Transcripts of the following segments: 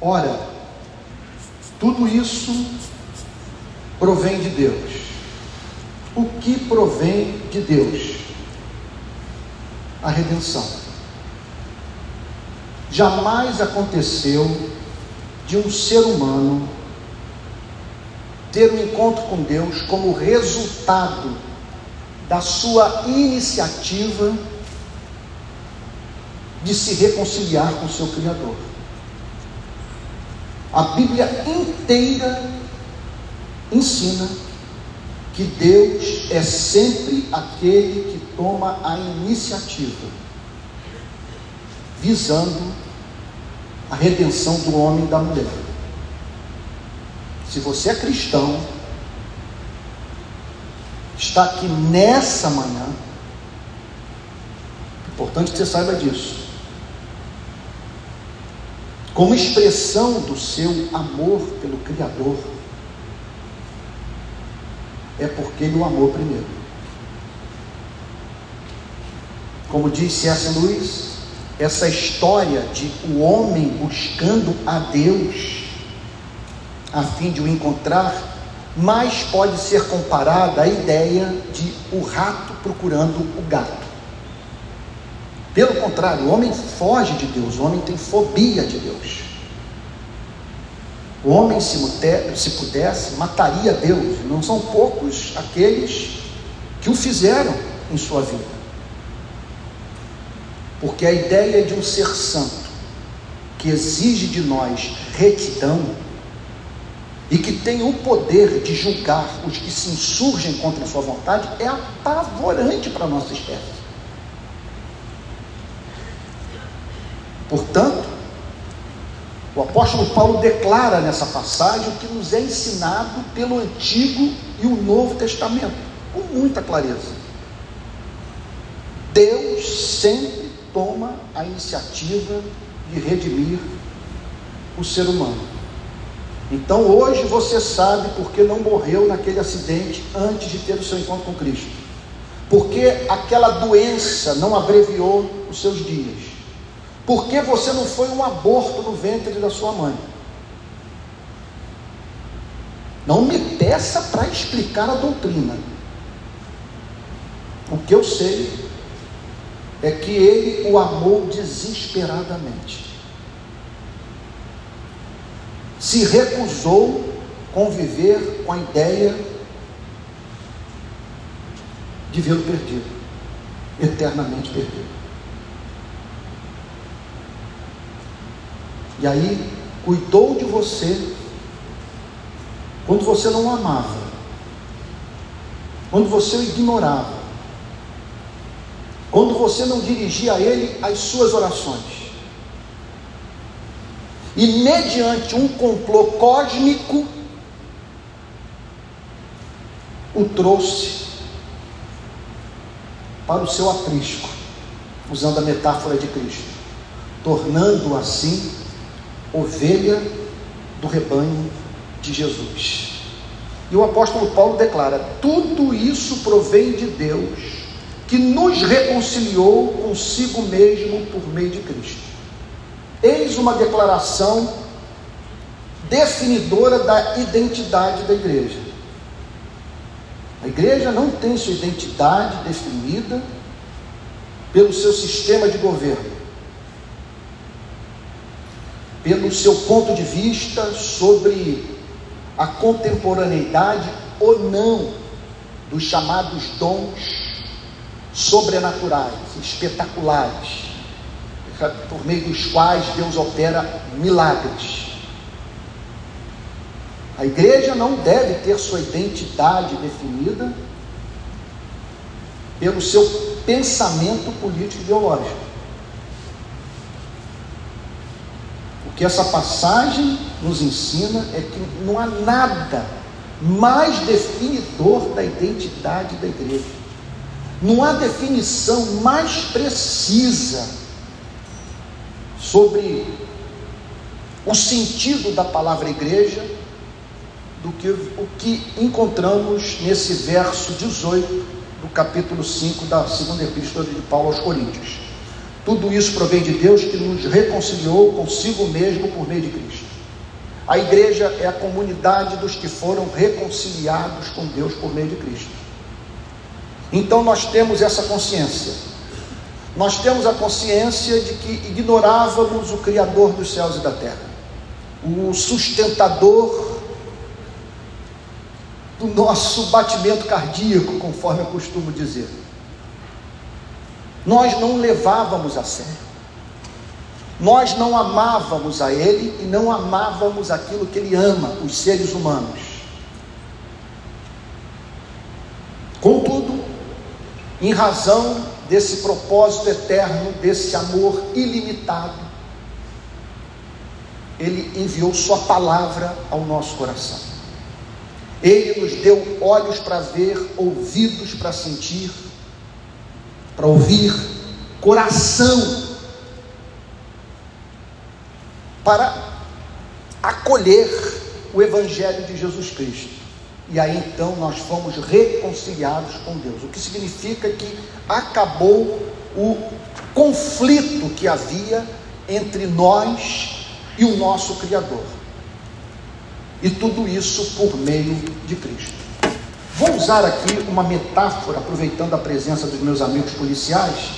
Ora, tudo isso provém de Deus. O que provém de Deus? A redenção. Jamais aconteceu de um ser humano ter um encontro com Deus como resultado da sua iniciativa de se reconciliar com o seu Criador. A Bíblia inteira ensina que Deus é sempre aquele que toma a iniciativa, visando a redenção do homem e da mulher. Se você é cristão, está aqui nessa manhã, é importante que você saiba disso como expressão do seu amor pelo Criador, é porque ele o amou primeiro. Como disse essa Luiz, essa história de o homem buscando a Deus a fim de o encontrar, mais pode ser comparada à ideia de o rato procurando o gato. Pelo contrário, o homem foge de Deus, o homem tem fobia de Deus. O homem, se, se pudesse, mataria Deus. Não são poucos aqueles que o fizeram em sua vida. Porque a ideia de um ser santo, que exige de nós retidão, e que tem o poder de julgar os que se insurgem contra a sua vontade, é apavorante para a nossa espécie. Portanto, o apóstolo Paulo declara nessa passagem o que nos é ensinado pelo Antigo e o Novo Testamento, com muita clareza. Deus sempre toma a iniciativa de redimir o ser humano. Então hoje você sabe por que não morreu naquele acidente antes de ter o seu encontro com Cristo. Porque aquela doença não abreviou os seus dias por que você não foi um aborto no ventre da sua mãe? Não me peça para explicar a doutrina. O que eu sei é que ele o amou desesperadamente. Se recusou conviver com a ideia de vê-lo perdido, eternamente perdido. E aí cuidou de você quando você não amava, quando você o ignorava, quando você não dirigia a Ele as suas orações. E mediante um complô cósmico, o trouxe para o seu aprisco, usando a metáfora de Cristo, tornando-o assim ovelha do rebanho de Jesus. E o apóstolo Paulo declara: tudo isso provém de Deus, que nos reconciliou consigo mesmo por meio de Cristo. Eis uma declaração definidora da identidade da igreja. A igreja não tem sua identidade definida pelo seu sistema de governo pelo seu ponto de vista sobre a contemporaneidade ou não dos chamados dons sobrenaturais, espetaculares, por meio dos quais Deus opera milagres. A igreja não deve ter sua identidade definida pelo seu pensamento político ideológico. Que essa passagem nos ensina é que não há nada mais definidor da identidade da igreja. Não há definição mais precisa sobre o sentido da palavra igreja do que o que encontramos nesse verso 18 do capítulo 5 da segunda epístola de Paulo aos Coríntios. Tudo isso provém de Deus que nos reconciliou consigo mesmo por meio de Cristo. A igreja é a comunidade dos que foram reconciliados com Deus por meio de Cristo. Então nós temos essa consciência. Nós temos a consciência de que ignorávamos o Criador dos céus e da terra, o sustentador do nosso batimento cardíaco, conforme eu costumo dizer. Nós não levávamos a sério. Nós não amávamos a Ele e não amávamos aquilo que Ele ama, os seres humanos. Contudo, em razão desse propósito eterno, desse amor ilimitado, Ele enviou Sua palavra ao nosso coração. Ele nos deu olhos para ver, ouvidos para sentir, para ouvir, coração para acolher o Evangelho de Jesus Cristo. E aí então nós fomos reconciliados com Deus, o que significa que acabou o conflito que havia entre nós e o nosso Criador. E tudo isso por meio de Cristo. Vou usar aqui uma metáfora, aproveitando a presença dos meus amigos policiais,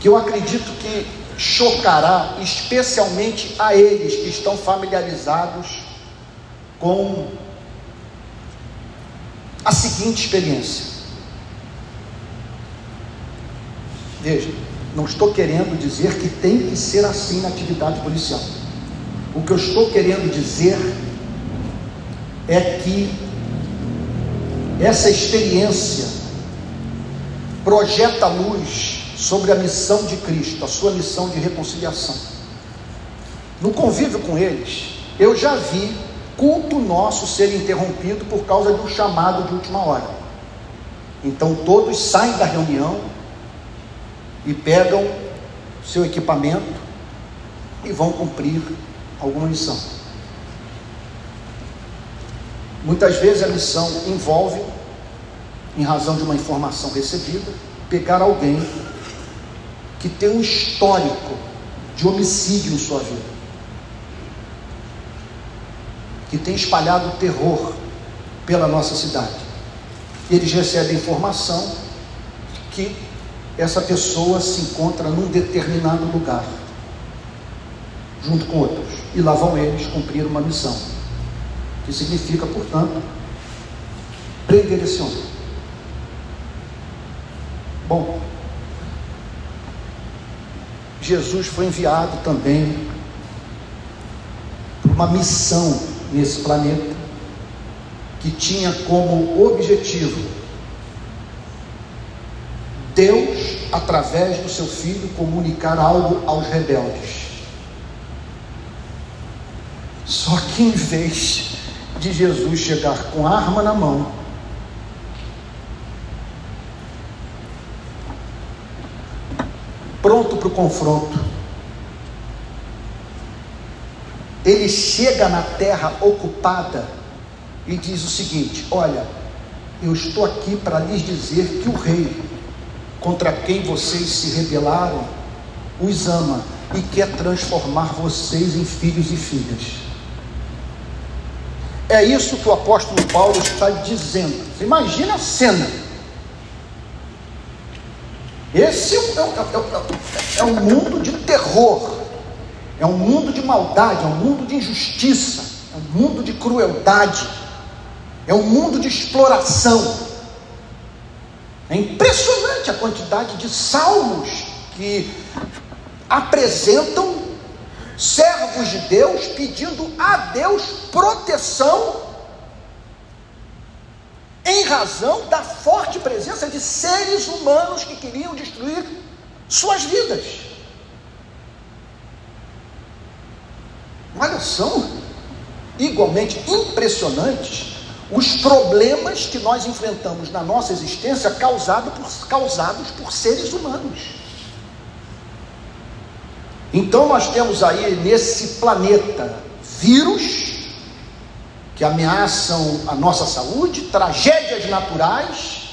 que eu acredito que chocará especialmente a eles que estão familiarizados com a seguinte experiência. Veja, não estou querendo dizer que tem que ser assim na atividade policial. O que eu estou querendo dizer é que essa experiência projeta luz sobre a missão de Cristo, a sua missão de reconciliação. No convívio com eles, eu já vi culto nosso ser interrompido por causa de um chamado de última hora. Então todos saem da reunião e pegam seu equipamento e vão cumprir alguma missão. Muitas vezes a missão envolve, em razão de uma informação recebida, pegar alguém que tem um histórico de homicídio em sua vida, que tem espalhado terror pela nossa cidade. Eles recebem informação que essa pessoa se encontra num determinado lugar, junto com outros, e lá vão eles cumprir uma missão, que significa, portanto, prender esse homem. Bom, Jesus foi enviado também para uma missão nesse planeta que tinha como objetivo Deus, através do seu filho, comunicar algo aos rebeldes. Só que em vez de Jesus chegar com arma na mão, pronto para o confronto. Ele chega na terra ocupada e diz o seguinte: Olha, eu estou aqui para lhes dizer que o rei contra quem vocês se rebelaram os ama e quer transformar vocês em filhos e filhas. É isso que o apóstolo Paulo está dizendo. Imagina a cena esse é, é, é, é um mundo de terror, é um mundo de maldade, é um mundo de injustiça, é um mundo de crueldade, é um mundo de exploração. É impressionante a quantidade de salmos que apresentam servos de Deus pedindo a Deus proteção em razão da forte presença de seres humanos que queriam destruir suas vidas. Olha, são igualmente impressionantes os problemas que nós enfrentamos na nossa existência causado por, causados por seres humanos. Então nós temos aí nesse planeta vírus que ameaçam a nossa saúde, tragédias naturais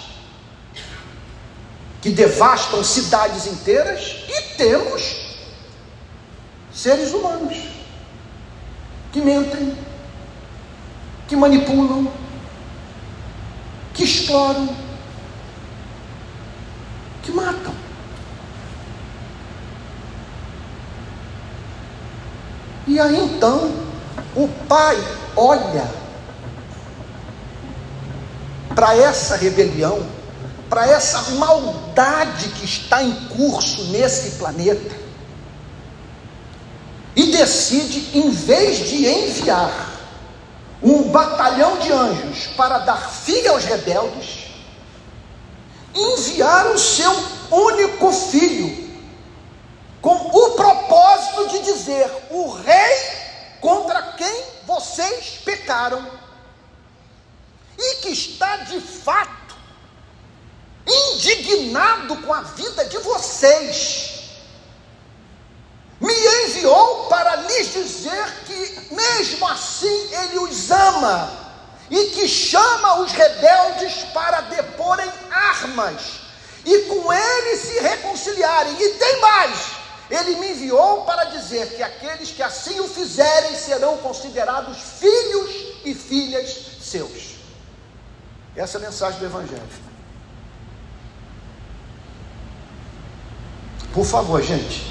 que devastam cidades inteiras e temos seres humanos que mentem, que manipulam, que exploram, que matam. E aí então, o pai olha para essa rebelião, para essa maldade que está em curso nesse planeta, e decide, em vez de enviar um batalhão de anjos para dar fim aos rebeldes, enviar o seu único filho, com o propósito de dizer: o rei contra quem vocês pecaram, e que está de fato indignado com a vida de vocês me enviou para lhes dizer que, mesmo assim, Ele os ama e que chama os rebeldes para deporem armas e com Ele se reconciliarem. E tem mais: Ele me enviou para dizer que aqueles que assim o fizerem serão considerados filhos e filhas seus. Essa é a mensagem do Evangelho. Por favor, gente,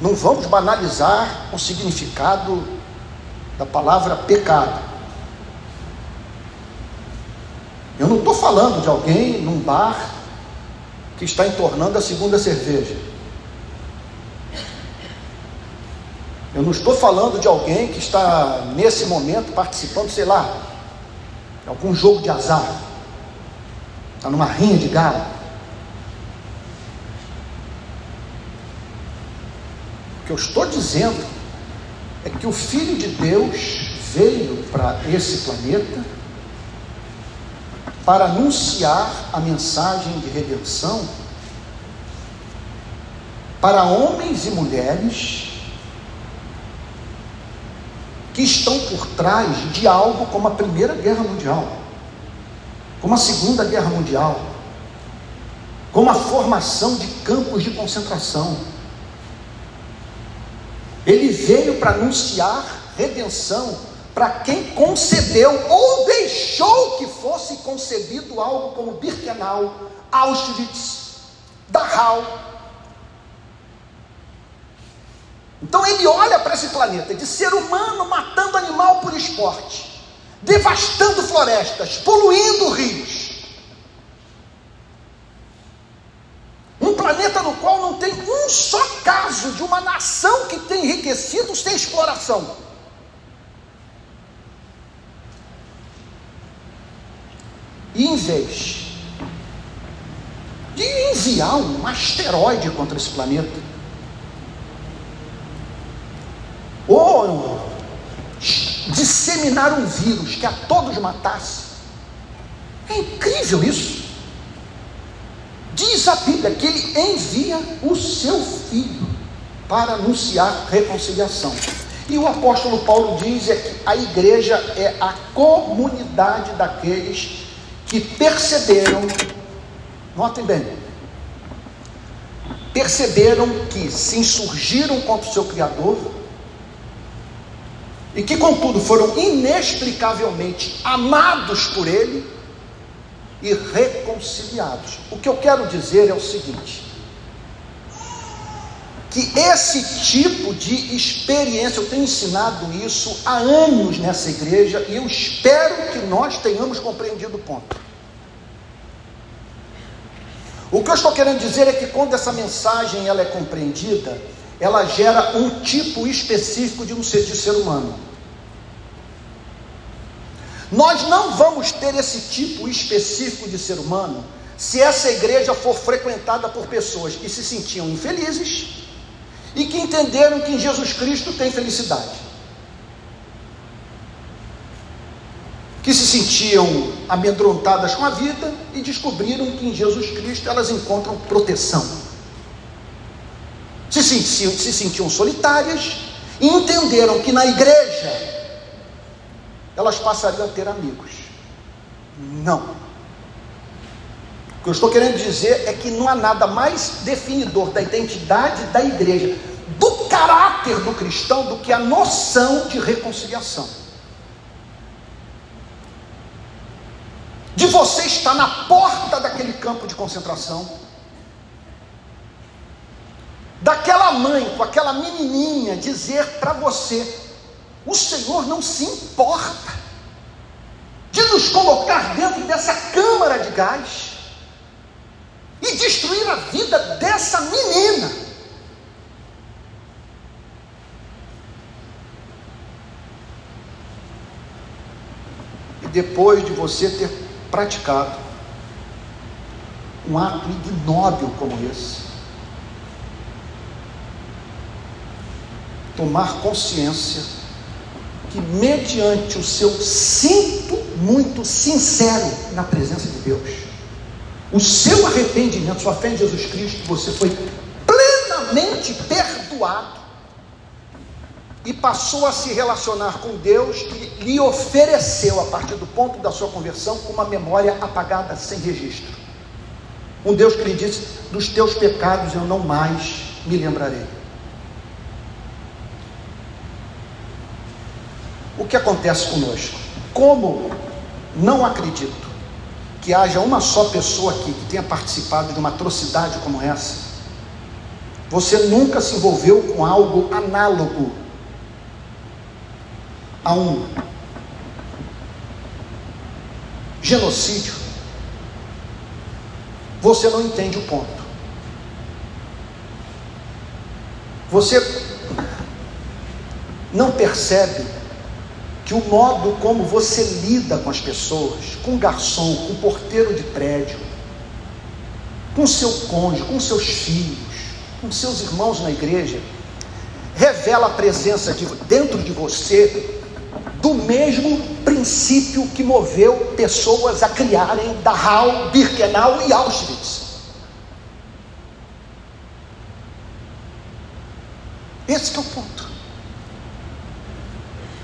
não vamos banalizar o significado da palavra pecado. Eu não estou falando de alguém num bar que está entornando a segunda cerveja. Eu não estou falando de alguém que está nesse momento participando, sei lá, de algum jogo de azar, está numa rinha de galo. O que eu estou dizendo é que o Filho de Deus veio para esse planeta para anunciar a mensagem de redenção para homens e mulheres que estão por trás de algo como a Primeira Guerra Mundial, como a Segunda Guerra Mundial, como a formação de campos de concentração ele veio para anunciar redenção para quem concedeu ou deixou que fosse concebido algo como Birkenau, Auschwitz, Dachau. Então ele olha para esse planeta de ser humano matando animal por esporte, devastando florestas, poluindo rios Um planeta no qual não tem um só caso de uma nação que tem enriquecido sem exploração. E em vez de enviar um asteroide contra esse planeta, ou disseminar um vírus que a todos matasse, é incrível isso. Diz a Bíblia que ele envia o seu filho para anunciar reconciliação. E o apóstolo Paulo diz é que a igreja é a comunidade daqueles que perceberam, notem bem, perceberam que se insurgiram contra o seu Criador e que, contudo, foram inexplicavelmente amados por Ele e reconciliados. O que eu quero dizer é o seguinte: que esse tipo de experiência, eu tenho ensinado isso há anos nessa igreja e eu espero que nós tenhamos compreendido o ponto. O que eu estou querendo dizer é que quando essa mensagem ela é compreendida, ela gera um tipo específico de um ser, de ser humano. Nós não vamos ter esse tipo específico de ser humano se essa igreja for frequentada por pessoas que se sentiam infelizes e que entenderam que em Jesus Cristo tem felicidade. Que se sentiam amedrontadas com a vida e descobriram que em Jesus Cristo elas encontram proteção. Se sentiam, se sentiam solitárias e entenderam que na igreja elas passariam a ter amigos. Não. O que eu estou querendo dizer é que não há nada mais definidor da identidade da igreja, do caráter do cristão do que a noção de reconciliação. De você estar na porta daquele campo de concentração, daquela mãe com aquela menininha dizer para você: o Senhor não se importa de nos colocar dentro dessa câmara de gás e destruir a vida dessa menina. E depois de você ter praticado um ato ignóbil como esse, tomar consciência que, mediante o seu sinto muito sincero na presença de Deus, o seu arrependimento, sua fé em Jesus Cristo, você foi plenamente perdoado e passou a se relacionar com Deus que lhe ofereceu, a partir do ponto da sua conversão, uma memória apagada sem registro. Um Deus que lhe disse: Dos teus pecados eu não mais me lembrarei. O que acontece conosco? Como não acredito que haja uma só pessoa aqui que tenha participado de uma atrocidade como essa, você nunca se envolveu com algo análogo a um genocídio, você não entende o ponto. Você não percebe que o modo como você lida com as pessoas, com o garçom, com o porteiro de prédio, com seu cônjuge, com seus filhos, com seus irmãos na igreja, revela a presença de, dentro de você do mesmo princípio que moveu pessoas a criarem Dachau, Birkenau e Auschwitz. Esse é o ponto.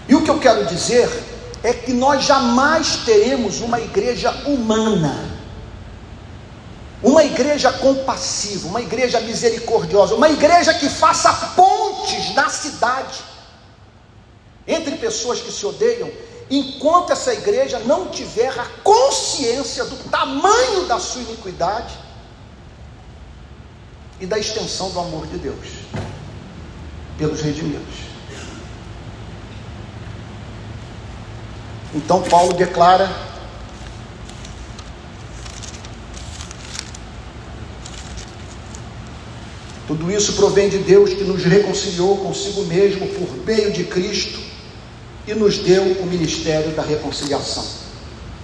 E o que eu quero dizer é que nós jamais teremos uma igreja humana, uma igreja compassiva, uma igreja misericordiosa, uma igreja que faça pontes na cidade entre pessoas que se odeiam, enquanto essa igreja não tiver a consciência do tamanho da sua iniquidade e da extensão do amor de Deus pelos redimidos. Então Paulo declara Tudo isso provém de Deus que nos reconciliou consigo mesmo por meio de Cristo e nos deu o ministério da reconciliação.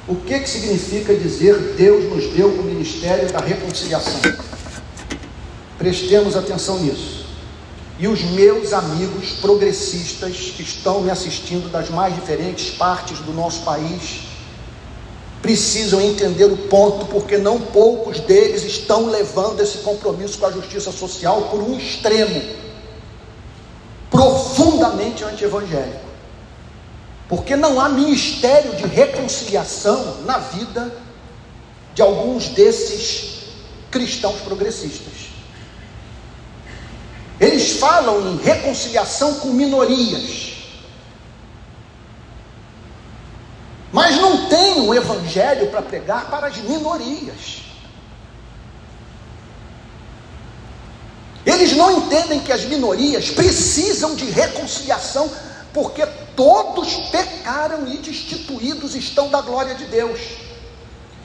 O que, que significa dizer Deus nos deu o ministério da reconciliação? Prestemos atenção nisso e os meus amigos progressistas que estão me assistindo das mais diferentes partes do nosso país precisam entender o ponto, porque não poucos deles estão levando esse compromisso com a justiça social por um extremo profundamente anti-evangélico. Porque não há ministério de reconciliação na vida de alguns desses cristãos progressistas. Eles falam em reconciliação com minorias. Mas não tem um evangelho para pregar para as minorias. Eles não entendem que as minorias precisam de reconciliação, porque todos pecaram e destituídos estão da glória de Deus.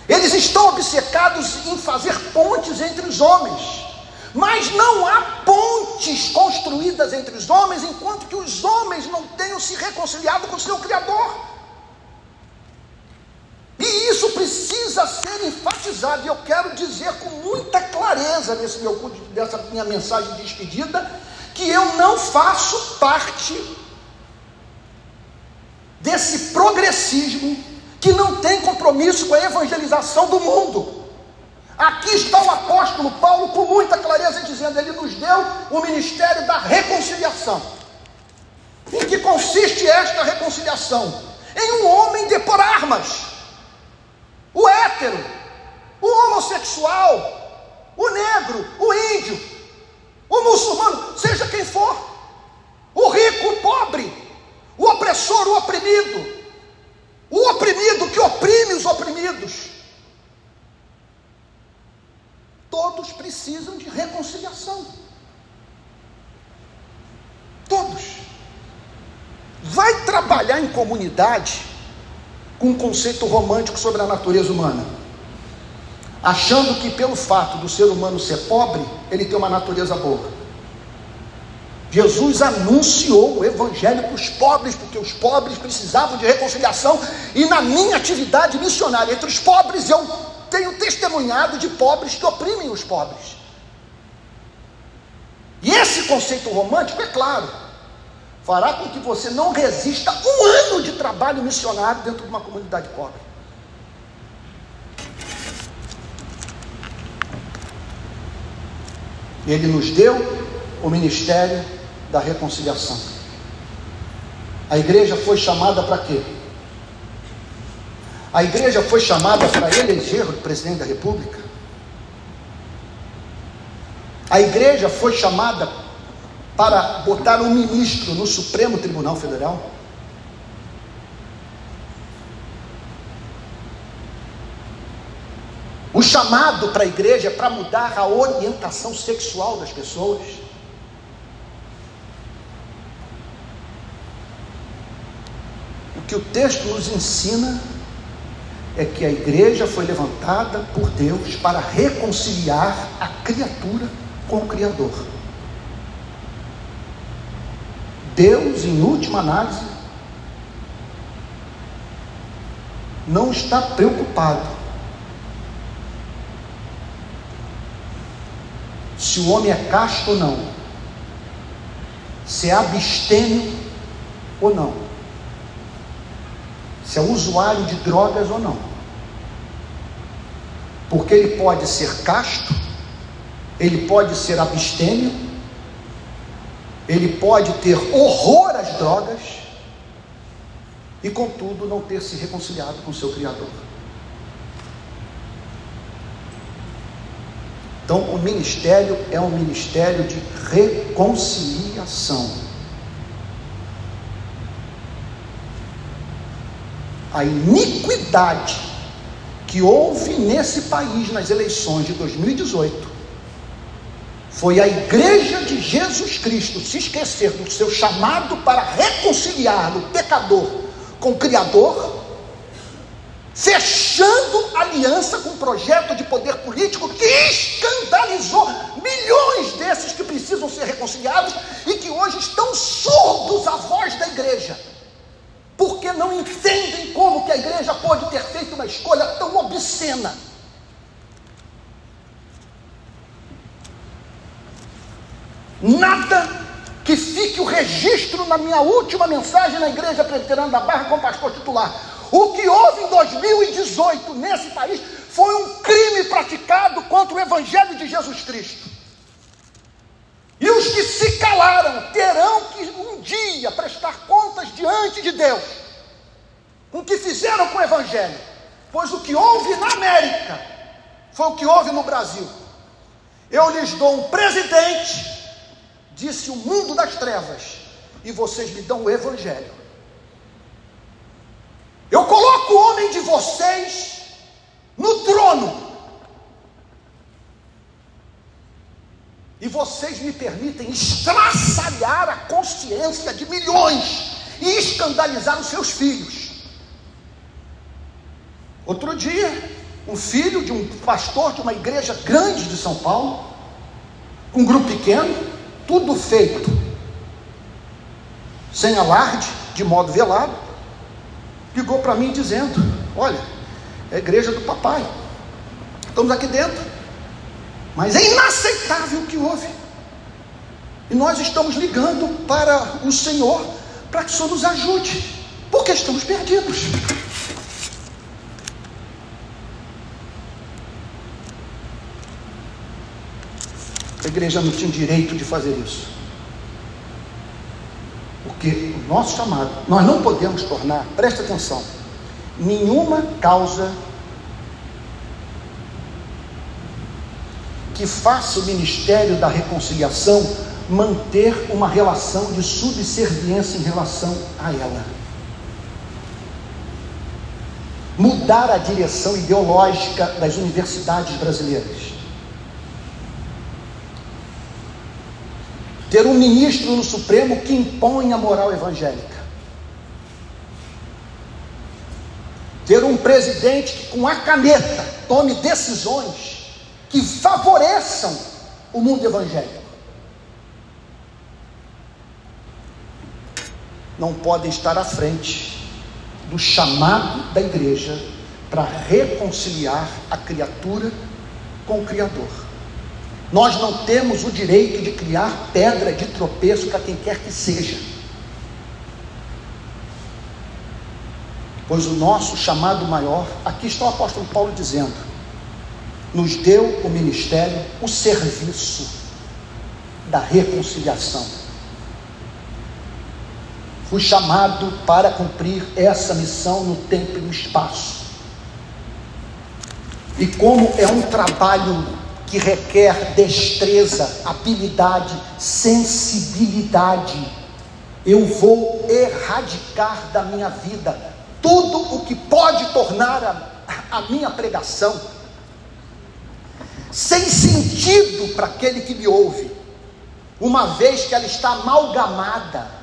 Eles estão obcecados em fazer pontes entre os homens. Mas não há pontes construídas entre os homens enquanto que os homens não tenham se reconciliado com o seu Criador. E isso precisa ser enfatizado, e eu quero dizer com muita clareza nesse meu dessa minha mensagem de despedida, que eu não faço parte desse progressismo que não tem compromisso com a evangelização do mundo. Aqui está o apóstolo Paulo com muita clareza dizendo: ele nos deu o ministério da reconciliação. Em que consiste esta reconciliação? Em um homem depor armas. O hétero, o homossexual, o negro, o índio, o muçulmano, seja quem for, o rico, o pobre, o opressor, o oprimido, o oprimido que oprime os oprimidos Todos precisam de reconciliação. Todos. Vai trabalhar em comunidade com um conceito romântico sobre a natureza humana, achando que pelo fato do ser humano ser pobre, ele tem uma natureza boa. Jesus anunciou o evangelho para os pobres, porque os pobres precisavam de reconciliação, e na minha atividade missionária entre os pobres, eu tenho testemunhado de pobres que oprimem os pobres. E esse conceito romântico, é claro, fará com que você não resista um ano de trabalho missionário dentro de uma comunidade pobre. Ele nos deu o ministério da reconciliação. A igreja foi chamada para quê? A igreja foi chamada para eleger o presidente da república. A igreja foi chamada para botar um ministro no Supremo Tribunal Federal. O chamado para a igreja é para mudar a orientação sexual das pessoas. O que o texto nos ensina é que a igreja foi levantada por Deus para reconciliar a criatura com o Criador. Deus, em última análise, não está preocupado se o homem é casto ou não, se é abstêmio ou não, se é usuário de drogas ou não. Porque ele pode ser casto, ele pode ser abstêmio, ele pode ter horror às drogas e, contudo, não ter se reconciliado com seu Criador. Então, o ministério é um ministério de reconciliação. A iniquidade que houve nesse país nas eleições de 2018 foi a igreja de Jesus Cristo se esquecer do seu chamado para reconciliar o pecador com o Criador, fechando aliança com um projeto de poder político que escandalizou milhões desses que precisam ser reconciliados e que hoje estão surdos à voz da igreja porque não entendem como que a igreja pode ter feito uma escolha tão obscena. Nada que fique o registro na minha última mensagem na igreja presbiteriana da Barra com pastor titular. O que houve em 2018 nesse país foi um crime praticado contra o evangelho de Jesus Cristo. E os que se calaram terão que um dia prestar contas diante de Deus com o que fizeram com o Evangelho. Pois o que houve na América foi o que houve no Brasil. Eu lhes dou um presidente, disse o mundo das trevas, e vocês me dão o Evangelho. Eu coloco o homem de vocês no trono E vocês me permitem estraçalhar a consciência de milhões e escandalizar os seus filhos. Outro dia, um filho de um pastor de uma igreja grande de São Paulo, um grupo pequeno, tudo feito sem alarde, de modo velado, ligou para mim dizendo: Olha, é a igreja do papai, estamos aqui dentro mas é inaceitável o que houve. E nós estamos ligando para o Senhor para que o Senhor nos ajude, porque estamos perdidos. A igreja não tinha direito de fazer isso. Porque o nosso chamado, nós não podemos tornar, presta atenção, nenhuma causa que faça o ministério da reconciliação manter uma relação de subserviência em relação a ela. mudar a direção ideológica das universidades brasileiras. Ter um ministro no Supremo que impõe a moral evangélica. Ter um presidente que, com a caneta, tome decisões que favoreçam o mundo evangélico. Não podem estar à frente do chamado da igreja para reconciliar a criatura com o Criador. Nós não temos o direito de criar pedra de tropeço para quem quer que seja. Pois o nosso chamado maior, aqui está o apóstolo Paulo dizendo, nos deu o ministério, o serviço da reconciliação. Fui chamado para cumprir essa missão no tempo e no espaço. E como é um trabalho que requer destreza, habilidade, sensibilidade, eu vou erradicar da minha vida tudo o que pode tornar a, a minha pregação sem sentido para aquele que me ouve, uma vez que ela está amalgamada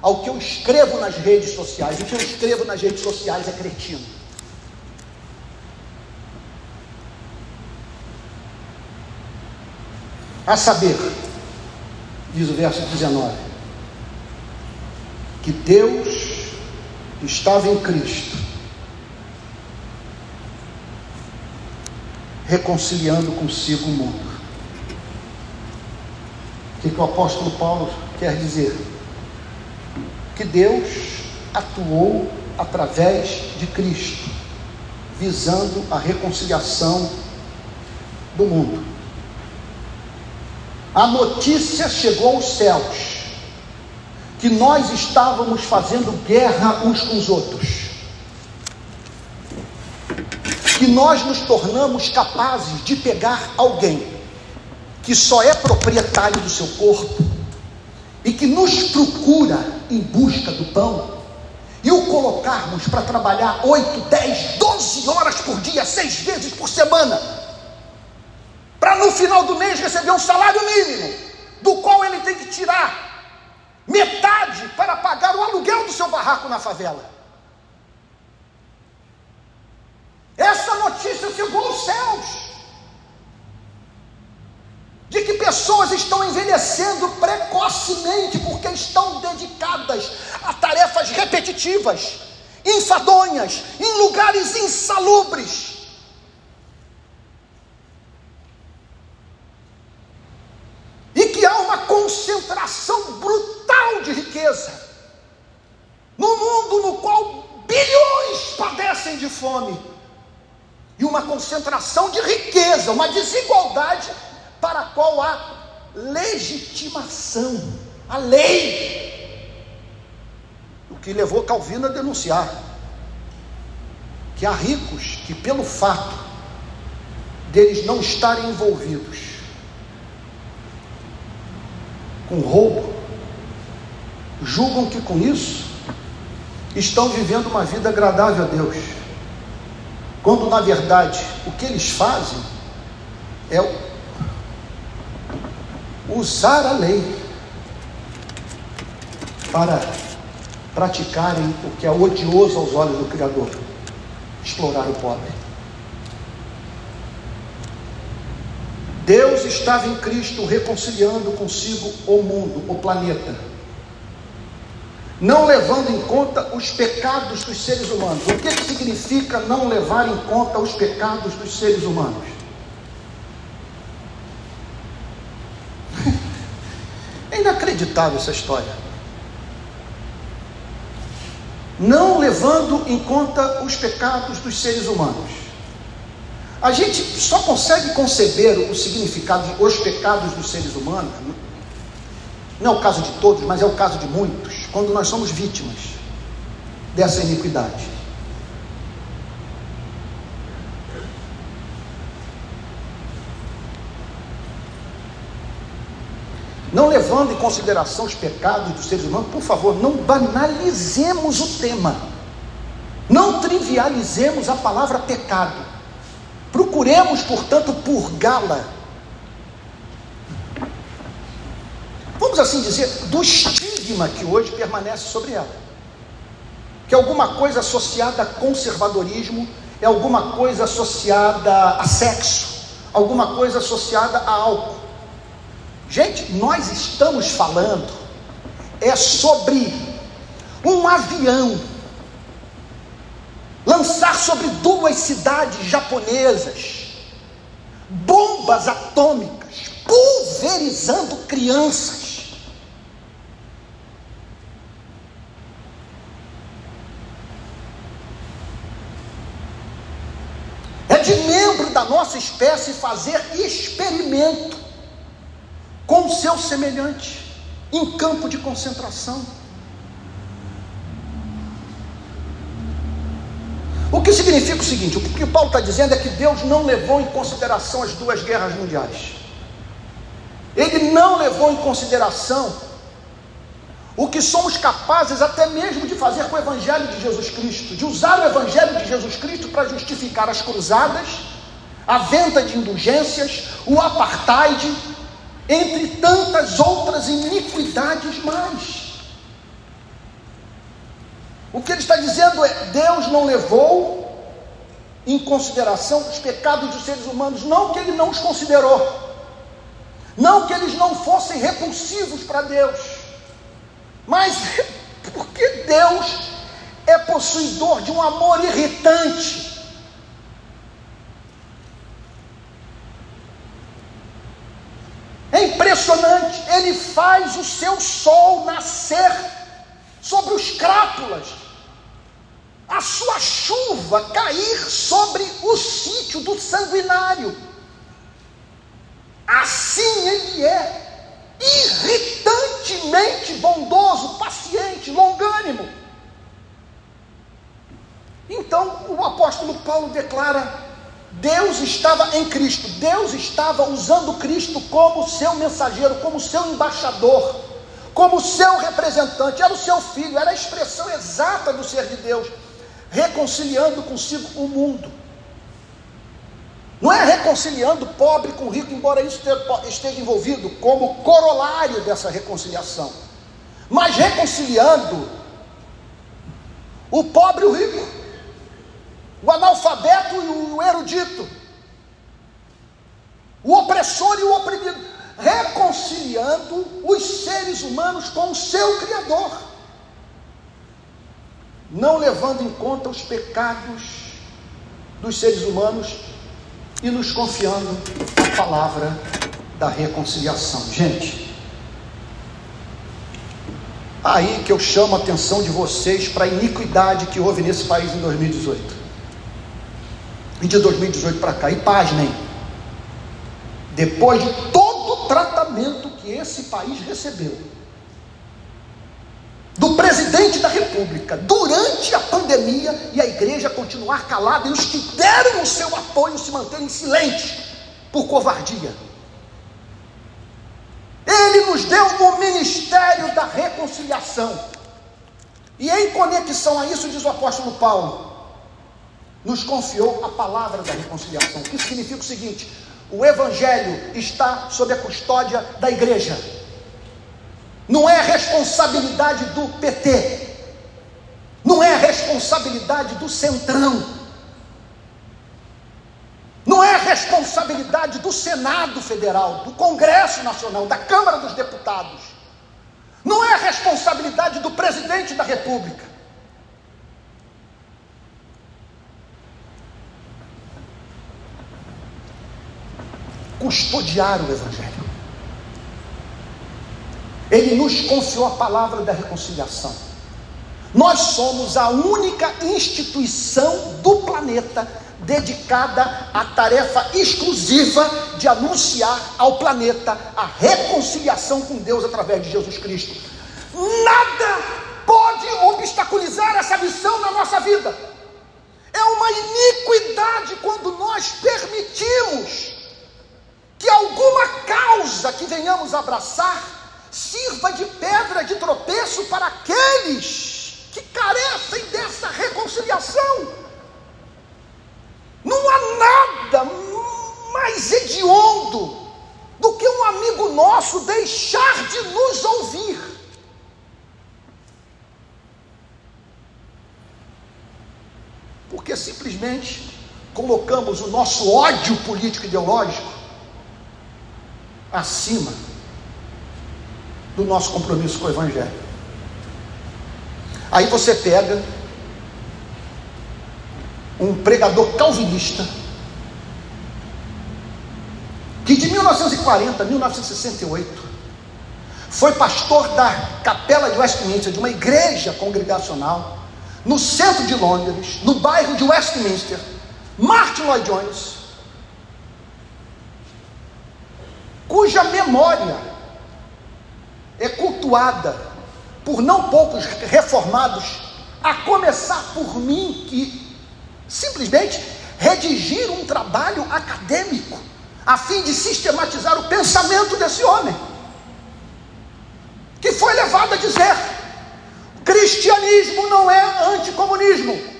ao que eu escrevo nas redes sociais. O que eu escrevo nas redes sociais é cretino. A saber, diz o verso 19, que Deus estava em Cristo, reconciliando consigo o mundo. O que, que o apóstolo Paulo quer dizer? que Deus atuou através de Cristo, visando a reconciliação do mundo. A notícia chegou aos céus que nós estávamos fazendo guerra uns com os outros. Que nós nos tornamos capazes de pegar alguém que só é proprietário do seu corpo e que nos procura em busca do pão, e o colocarmos para trabalhar 8, 10, 12 horas por dia, seis vezes por semana, para no final do mês receber um salário mínimo, do qual ele tem que tirar metade para pagar o aluguel do seu barraco na favela. Essa notícia chegou aos céus de que pessoas estão envelhecendo precocemente porque estão dedicadas a tarefas repetitivas, enfadonhas, em lugares insalubres. E que há uma concentração brutal de riqueza no mundo no qual bilhões padecem de fome. E uma concentração de riqueza, uma desigualdade para a qual há legitimação, a lei. O que levou Calvino a denunciar que há ricos que, pelo fato deles não estarem envolvidos com roubo, julgam que com isso estão vivendo uma vida agradável a Deus, quando na verdade o que eles fazem é usar a lei para praticarem o que é odioso aos olhos do Criador explorar o pobre. Deus estava em Cristo reconciliando consigo o mundo, o planeta, não levando em conta os pecados dos seres humanos. O que, significa não levar em conta os pecados dos seres humanos? inacreditável essa história. Não levando em conta os pecados dos seres humanos. A gente só consegue conceber o significado de os pecados dos seres humanos, não é o caso de todos, mas é o caso de muitos, quando nós somos vítimas dessa iniquidade. não levando em consideração os pecados dos seres humanos, por favor, não banalizemos o tema. Não trivializemos a palavra pecado. Procuremos, portanto, purgá-la. Vamos assim dizer, do estigma que hoje permanece sobre ela. Que alguma coisa associada a conservadorismo, é alguma coisa associada a sexo, alguma coisa associada a álcool. Gente, nós estamos falando é sobre um avião lançar sobre duas cidades japonesas bombas atômicas, pulverizando crianças. É de membro da nossa espécie fazer experimento com seu semelhante em campo de concentração. O que significa o seguinte: o que Paulo está dizendo é que Deus não levou em consideração as duas guerras mundiais. Ele não levou em consideração o que somos capazes até mesmo de fazer com o Evangelho de Jesus Cristo, de usar o Evangelho de Jesus Cristo para justificar as cruzadas, a venda de indulgências, o apartheid, entre tantas outras iniquidades mais. O que ele está dizendo é: Deus não levou em consideração os pecados dos seres humanos, não que ele não os considerou, não que eles não fossem repulsivos para Deus, mas porque Deus é possuidor de um amor irritante. É impressionante, ele faz o seu sol nascer sobre os crápulas, a sua chuva cair sobre o sítio do sanguinário. Assim ele é, irritantemente bondoso, paciente, longânimo. Então o apóstolo Paulo declara: Deus estava em Cristo, Deus estava usando Cristo como seu mensageiro, como seu embaixador como seu representante, era o seu filho, era a expressão exata do ser de Deus, reconciliando consigo o mundo. Não é reconciliando pobre com rico, embora isso esteja envolvido como corolário dessa reconciliação, mas reconciliando o pobre e o rico, o analfabeto e o erudito, o opressor e o oprimido reconciliando os seres humanos com o seu Criador, não levando em conta os pecados dos seres humanos e nos confiando a palavra da reconciliação. Gente, aí que eu chamo a atenção de vocês para a iniquidade que houve nesse país em 2018. De 2018 para cá, e pasmem, depois de todo tratamento que esse país recebeu do presidente da República durante a pandemia e a igreja continuar calada e os que deram o seu apoio se manterem silentes por covardia. Ele nos deu o ministério da reconciliação. E em conexão a isso, diz o apóstolo Paulo, nos confiou a palavra da reconciliação. Que significa o seguinte: o Evangelho está sob a custódia da igreja. Não é responsabilidade do PT, não é responsabilidade do Centrão, não é responsabilidade do Senado Federal, do Congresso Nacional, da Câmara dos Deputados, não é responsabilidade do presidente da República. Custodiar o Evangelho. Ele nos confiou a palavra da reconciliação. Nós somos a única instituição do planeta dedicada à tarefa exclusiva de anunciar ao planeta a reconciliação com Deus através de Jesus Cristo. Nada pode obstaculizar essa missão na nossa vida. É uma iniquidade quando nós permitimos que alguma causa que venhamos abraçar sirva de pedra de tropeço para aqueles que carecem dessa reconciliação. Não há nada mais hediondo do que um amigo nosso deixar de nos ouvir. Porque simplesmente colocamos o nosso ódio político ideológico acima do nosso compromisso com o Evangelho. Aí você pega um pregador calvinista que de 1940 a 1968 foi pastor da capela de Westminster, de uma igreja congregacional, no centro de Londres, no bairro de Westminster, Martin Lloyd Jones, cuja memória é cultuada por não poucos reformados, a começar por mim, que simplesmente redigir um trabalho acadêmico a fim de sistematizar o pensamento desse homem, que foi levado a dizer: cristianismo não é anticomunismo.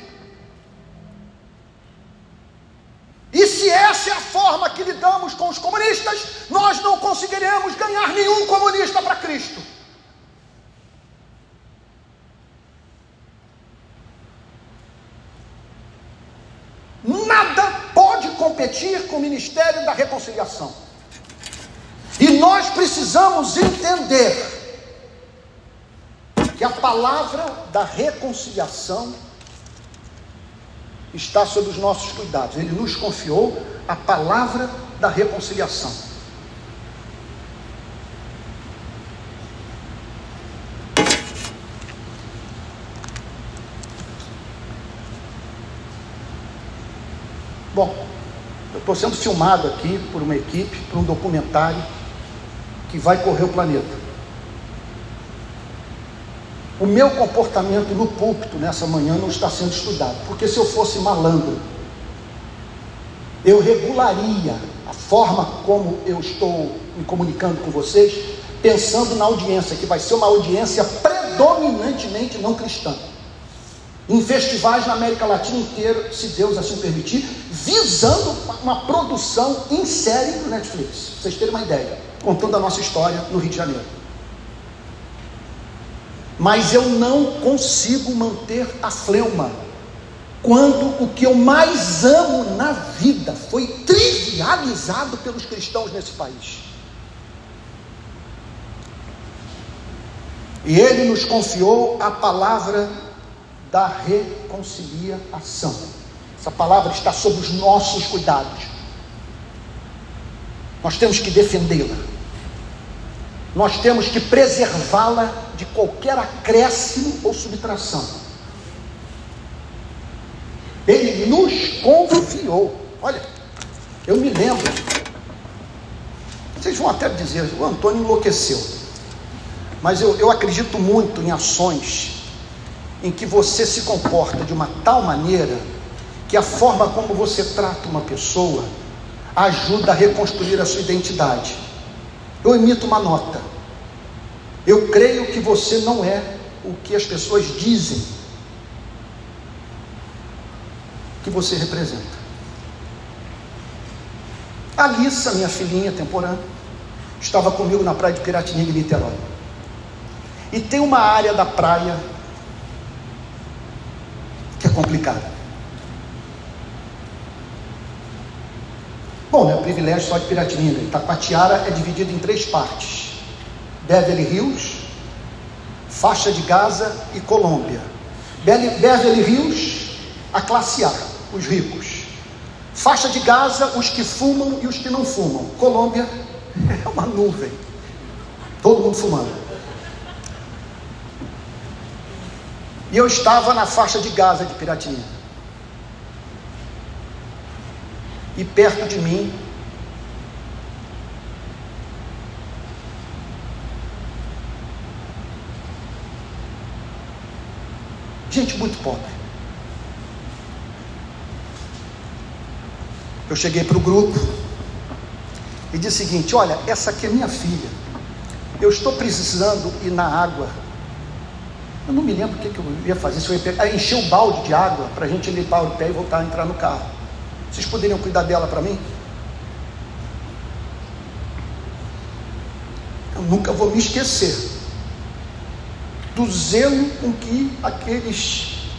E se essa é a forma que lidamos com os comunistas, nós não conseguiremos ganhar nenhum comunista para Cristo. Nada pode competir com o ministério da reconciliação. E nós precisamos entender que a palavra da reconciliação está sob os nossos cuidados. Ele nos confiou a palavra da reconciliação. Bom, eu estou sendo filmado aqui por uma equipe, por um documentário que vai correr o planeta. O meu comportamento no púlpito nessa manhã não está sendo estudado, porque se eu fosse malandro, eu regularia a forma como eu estou me comunicando com vocês, pensando na audiência, que vai ser uma audiência predominantemente não cristã em festivais na América Latina inteira, se Deus assim permitir, visando uma produção em série do Netflix. Pra vocês terem uma ideia, contando a nossa história no Rio de Janeiro. Mas eu não consigo manter a fleuma quando o que eu mais amo na vida foi trivializado pelos cristãos nesse país. E ele nos confiou a palavra da reconciliação. Essa palavra está sob os nossos cuidados. Nós temos que defendê-la. Nós temos que preservá-la de qualquer acréscimo ou subtração. Ele nos confiou. Olha, eu me lembro. Vocês vão até dizer, o Antônio enlouqueceu. Mas eu, eu acredito muito em ações em que você se comporta de uma tal maneira que a forma como você trata uma pessoa ajuda a reconstruir a sua identidade. Eu emito uma nota. Eu creio que você não é o que as pessoas dizem que você representa. Alissa, minha filhinha temporânea, estava comigo na praia de Piratininga, em Niterói. E tem uma área da praia que é complicado. Bom, é privilégio só de Piratininga. Itacoatiara é dividido em três partes: Beverly Hills, faixa de Gaza e Colômbia. Beverly Hills, a classe A, os ricos. Faixa de Gaza, os que fumam e os que não fumam. Colômbia é uma nuvem. Todo mundo fumando. E eu estava na faixa de Gaza de Piratinha. E perto de mim, gente muito pobre. Eu cheguei para o grupo e disse o seguinte: Olha, essa aqui é minha filha. Eu estou precisando ir na água Eu não me lembro o que, que eu ia fazer. Se eu ia pegar, encher o balde de água para a gente limpar o pé e voltar a entrar no carro. Vocês poderiam cuidar dela para mim? Eu nunca vou me esquecer do zelo com que aqueles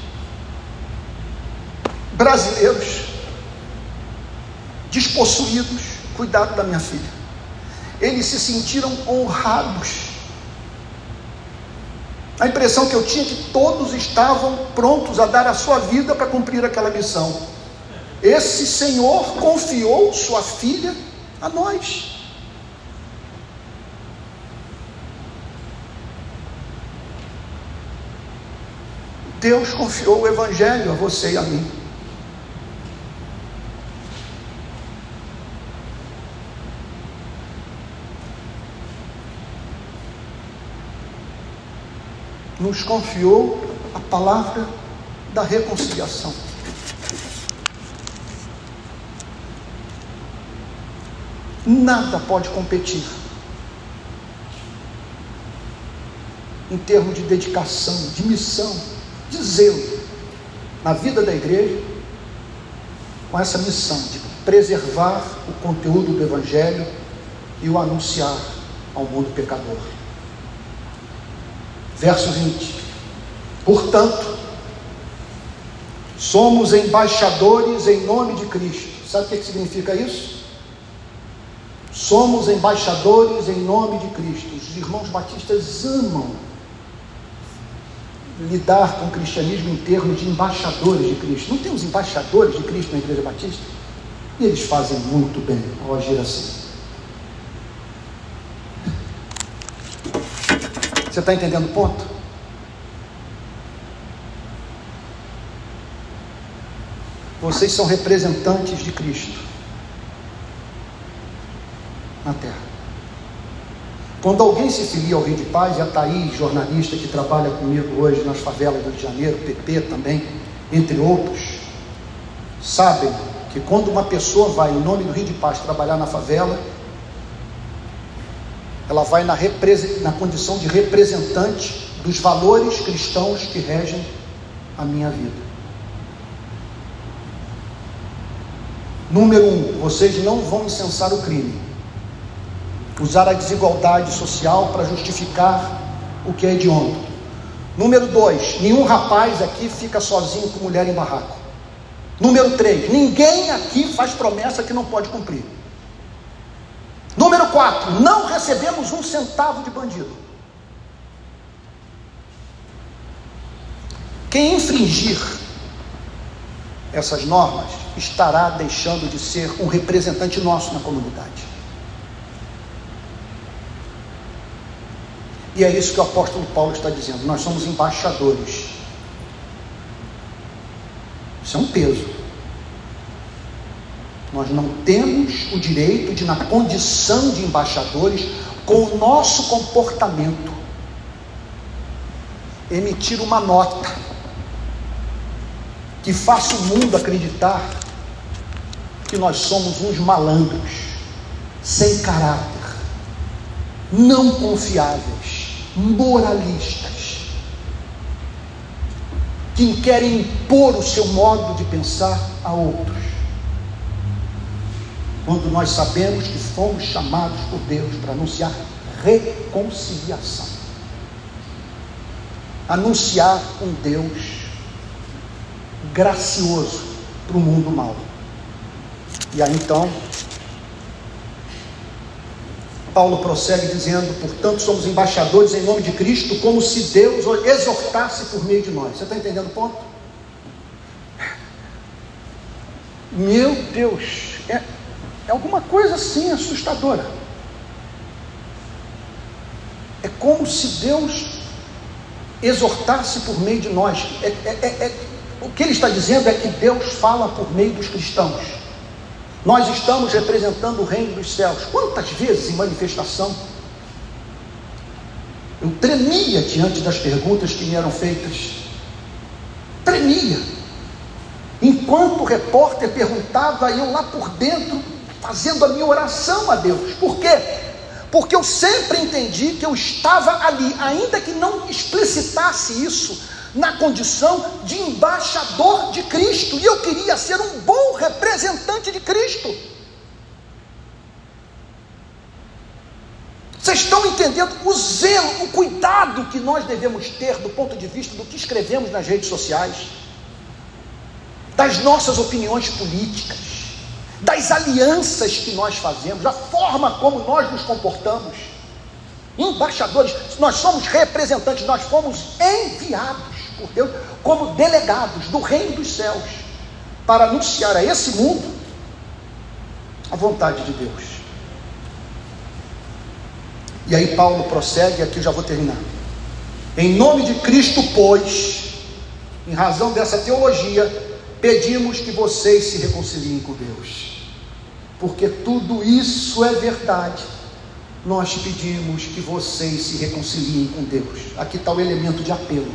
brasileiros despossuídos cuidaram da minha filha. Eles se sentiram honrados. A impressão que eu tinha é que todos estavam prontos a dar a sua vida para cumprir aquela missão. Esse Senhor confiou sua filha a nós. Deus confiou o Evangelho a você e a mim. Nos confiou a palavra da reconciliação. Nada pode competir em termos de dedicação, de missão, de zelo na vida da igreja, com essa missão de preservar o conteúdo do Evangelho e o anunciar ao mundo pecador. Verso 20: Portanto, somos embaixadores em nome de Cristo. Sabe o que significa isso? Somos embaixadores em nome de Cristo. Os irmãos batistas amam lidar com o cristianismo em termos de embaixadores de Cristo. Não temos embaixadores de Cristo na Igreja Batista? E eles fazem muito bem ao agir assim. Você está entendendo o ponto? Vocês são representantes de Cristo na terra. Quando alguém se filia ao Rio de Paz, e a Thaís, jornalista que trabalha comigo hoje nas favelas do Rio de Janeiro, PP também, entre outros, sabem que quando uma pessoa vai em nome do Rio de Paz trabalhar na favela, ela vai na, na condição de representante dos valores cristãos que regem a minha vida. Número um, vocês não vão incensar o crime usar a desigualdade social para justificar o que é hediondo. Número dois, nenhum rapaz aqui fica sozinho com mulher em barraco. Número três, ninguém aqui faz promessa que não pode cumprir. Número quatro, não recebemos um centavo de bandido. Quem infringir essas normas estará deixando de ser um representante nosso na comunidade. E é isso que o apóstolo Paulo está dizendo. Nós somos embaixadores. Isso é um peso. Nós não temos o direito de, na condição de embaixadores, com o nosso comportamento, emitir uma nota que faça o mundo acreditar que nós somos uns malandros, sem caráter, não confiáveis moralistas, que querem impor o seu modo de pensar a outros. Quando nós sabemos que fomos chamados por Deus para anunciar reconciliação, anunciar um Deus gracioso para o mundo mau. E aí então Paulo prossegue dizendo: portanto, somos embaixadores em nome de Cristo, como se Deus exortasse por meio de nós. Você está entendendo o ponto? Meu Deus, é, é alguma coisa assim assustadora. É como se Deus exortasse por meio de nós. É, é, é, é o que ele está dizendo é que Deus fala por meio dos cristãos. Nós estamos representando o reino dos céus. Quantas vezes em manifestação eu tremia diante das perguntas que me eram feitas. Tremia. Enquanto o repórter perguntava, eu lá por dentro, fazendo a minha oração a Deus. Por quê? porque eu sempre entendi que eu estava ali, ainda que não explicitasse isso, na condição de embaixador de Cristo, e eu queria ser um bom representante de Cristo. Vocês estão entendendo o zelo, o cuidado que nós devemos ter do ponto de vista do que escrevemos nas redes sociais, das nossas opiniões políticas, das alianças que nós fazemos, da forma como nós nos comportamos. Embaixadores, nós somos representantes, nós fomos enviados por Deus como delegados do reino dos céus para anunciar a esse mundo a vontade de Deus. E aí Paulo prossegue, aqui eu já vou terminar. Em nome de Cristo, pois, em razão dessa teologia, pedimos que vocês se reconciliem com Deus. Porque tudo isso é verdade. Nós pedimos que vocês se reconciliem com Deus. Aqui está o elemento de apelo,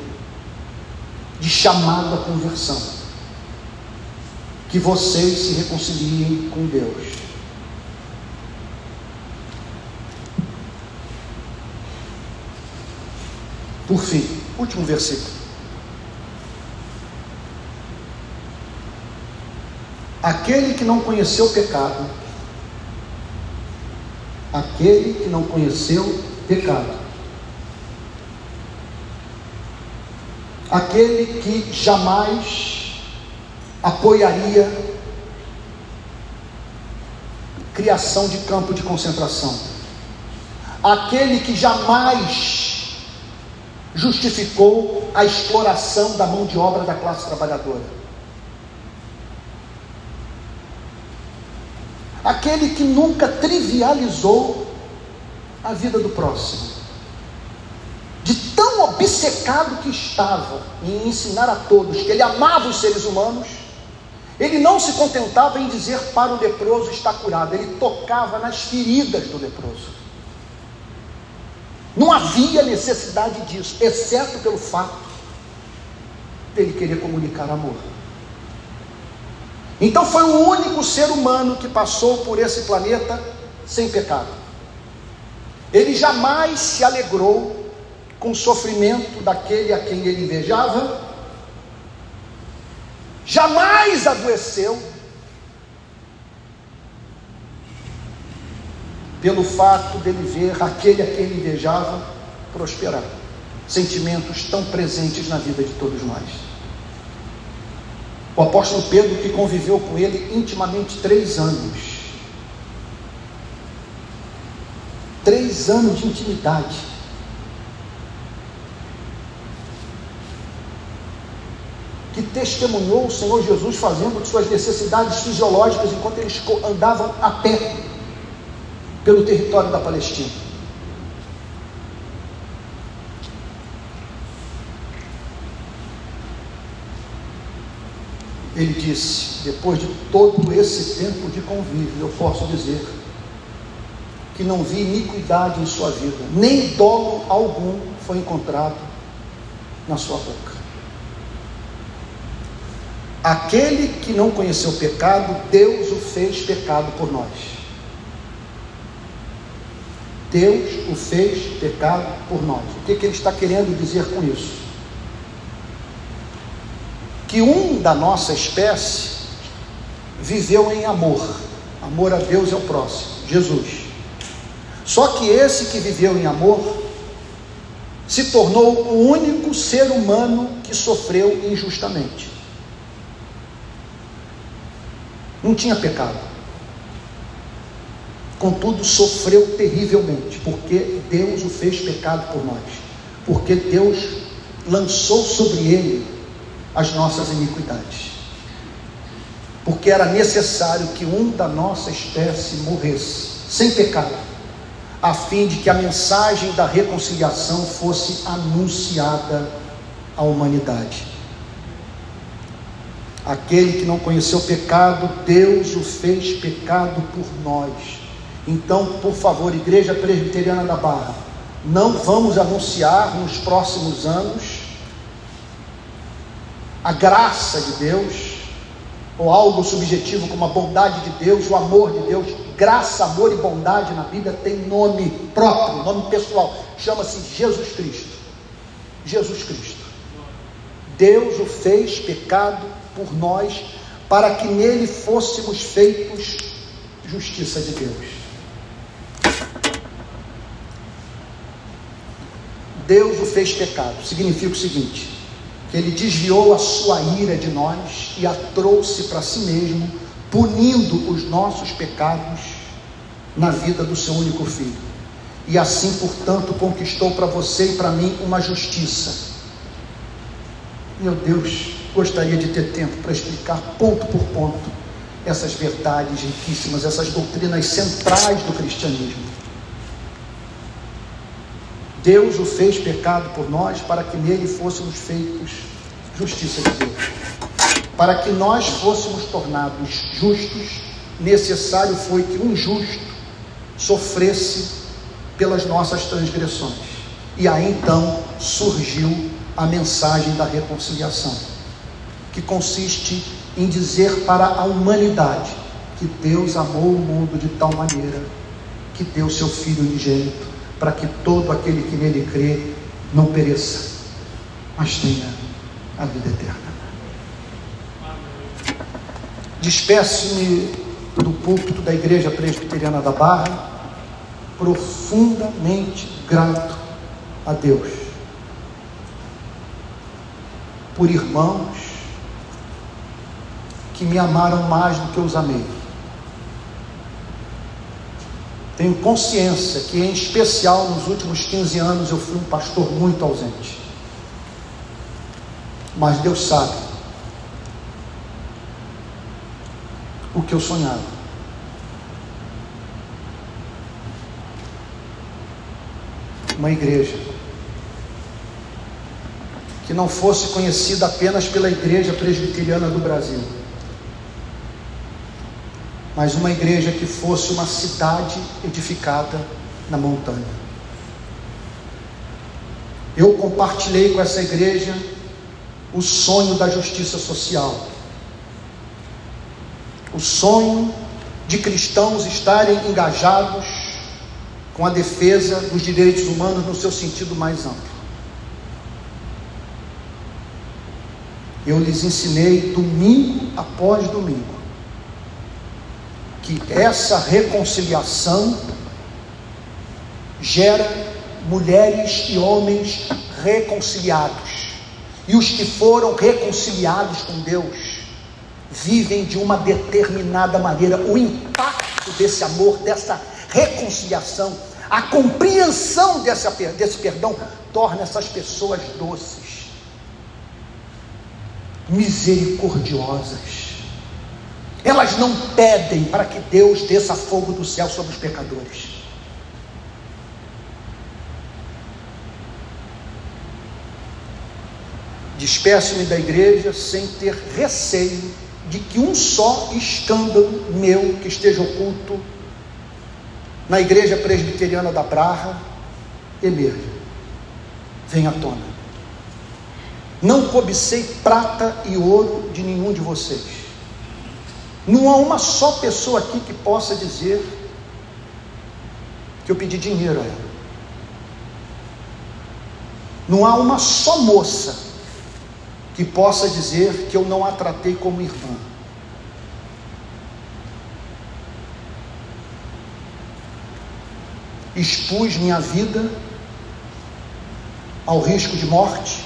de chamado à conversão. Que vocês se reconciliem com Deus. Por fim, último versículo. Aquele que não conheceu pecado, aquele que não conheceu pecado, aquele que jamais apoiaria criação de campo de concentração, aquele que jamais justificou a exploração da mão de obra da classe trabalhadora. Aquele que nunca trivializou a vida do próximo. Obcecado que estava em ensinar a todos que ele amava os seres humanos, ele não se contentava em dizer para o leproso está curado, ele tocava nas feridas do leproso. Não havia necessidade disso, exceto pelo fato dele querer comunicar amor. Então foi o único ser humano que passou por esse planeta sem pecado. Ele jamais se alegrou com o sofrimento daquele a quem ele invejava, jamais adoeceu pelo fato dele ver aquele a quem ele invejava prosperar. Sentimentos tão presentes na vida de todos nós. O apóstolo Pedro, que conviveu com ele intimamente três anos, três anos de intimidade, que testemunhou o Senhor Jesus fazendo suas necessidades fisiológicas enquanto eles andavam a pé pelo território da Palestina. Ele disse: depois de todo esse tempo de convívio, eu posso dizer que não vi iniquidade em sua vida, nem dolo algum foi encontrado na sua boca. Aquele que não conheceu pecado, Deus o fez pecado por nós Deus o fez pecado por nós. O que, que ele está querendo dizer com isso? Que um da nossa espécie viveu em amor. Amor a Deus é o próximo, Jesus. Só que esse que viveu em amor se tornou o único ser humano que sofreu injustamente. Não tinha pecado. Contudo sofreu terrivelmente, porque Deus o fez pecado por nós, porque Deus lançou sobre ele as nossas iniquidades, porque era necessário que um da nossa espécie morresse, sem pecado, a fim de que a mensagem da reconciliação fosse anunciada à humanidade. Aquele que não conheceu pecado, Deus o fez pecado por nós então, por favor, Igreja Presbiteriana da Barra, não vamos anunciar nos próximos anos a graça de Deus, ou algo subjetivo como a bondade de Deus, o amor de Deus. graça, amor e bondade na Bíblia tem nome próprio, nome pessoal. Chama-se Jesus Cristo. Jesus Cristo. Deus o fez pecado por nós, para que nele fôssemos feitos justiça de Deus. Deus o fez pecado. Significa o seguinte: que ele desviou a sua ira de nós e a trouxe para si mesmo, punindo os nossos pecados na vida do seu único filho. E assim, portanto, conquistou para você e para mim uma justiça. Meu Deus, gostaria de ter tempo para explicar ponto por ponto essas verdades riquíssimas, essas doutrinas centrais do cristianismo. Deus o fez pecado por nós para que nele fôssemos feitos justiça de Deus. Para que nós fôssemos tornados justos, necessário foi que um justo sofresse pelas nossas transgressões. E aí então surgiu a mensagem da reconciliação, que consiste em dizer para a humanidade que Deus amou o mundo de tal maneira que deu seu Filho unigênito para que todo aquele que nele crê não pereça, mas tenha a vida eterna. Despeço-me do púlpito da Igreja Presbiteriana da Barra, profundamente grato a Deus por irmãos que me amaram mais do que os amei tenho consciência que, em especial, nos últimos 15 anos eu fui um pastor muito ausente. Mas Deus sabe o que eu sonhava. Uma igreja que não fosse conhecida apenas pela Igreja Presbiteriana do Brasil mas uma igreja que fosse uma cidade edificada na montanha. Eu compartilhei com essa igreja o sonho da justiça social, o sonho de cristãos estarem engajados com a defesa dos direitos humanos no seu sentido mais amplo. Eu lhes ensinei domingo após domingo que essa reconciliação gera mulheres e homens reconciliados. E os que foram reconciliados com Deus vivem de uma determinada maneira. O impacto desse amor, dessa reconciliação, a compreensão desse, desse perdão, torna essas pessoas doces, misericordiosas elas não pedem para que Deus desça fogo do céu sobre os pecadores. Despeço-me da igreja sem ter receio de que um só escândalo meu que esteja oculto na igreja presbiteriana da Barra emerja, venha à tona. Não cobicei prata e ouro de nenhum de vocês não há uma só pessoa aqui que possa dizer que eu pedi dinheiro a ela. Não há uma só moça que possa dizer que eu não a tratei como irmã. Expus minha vida ao risco de morte.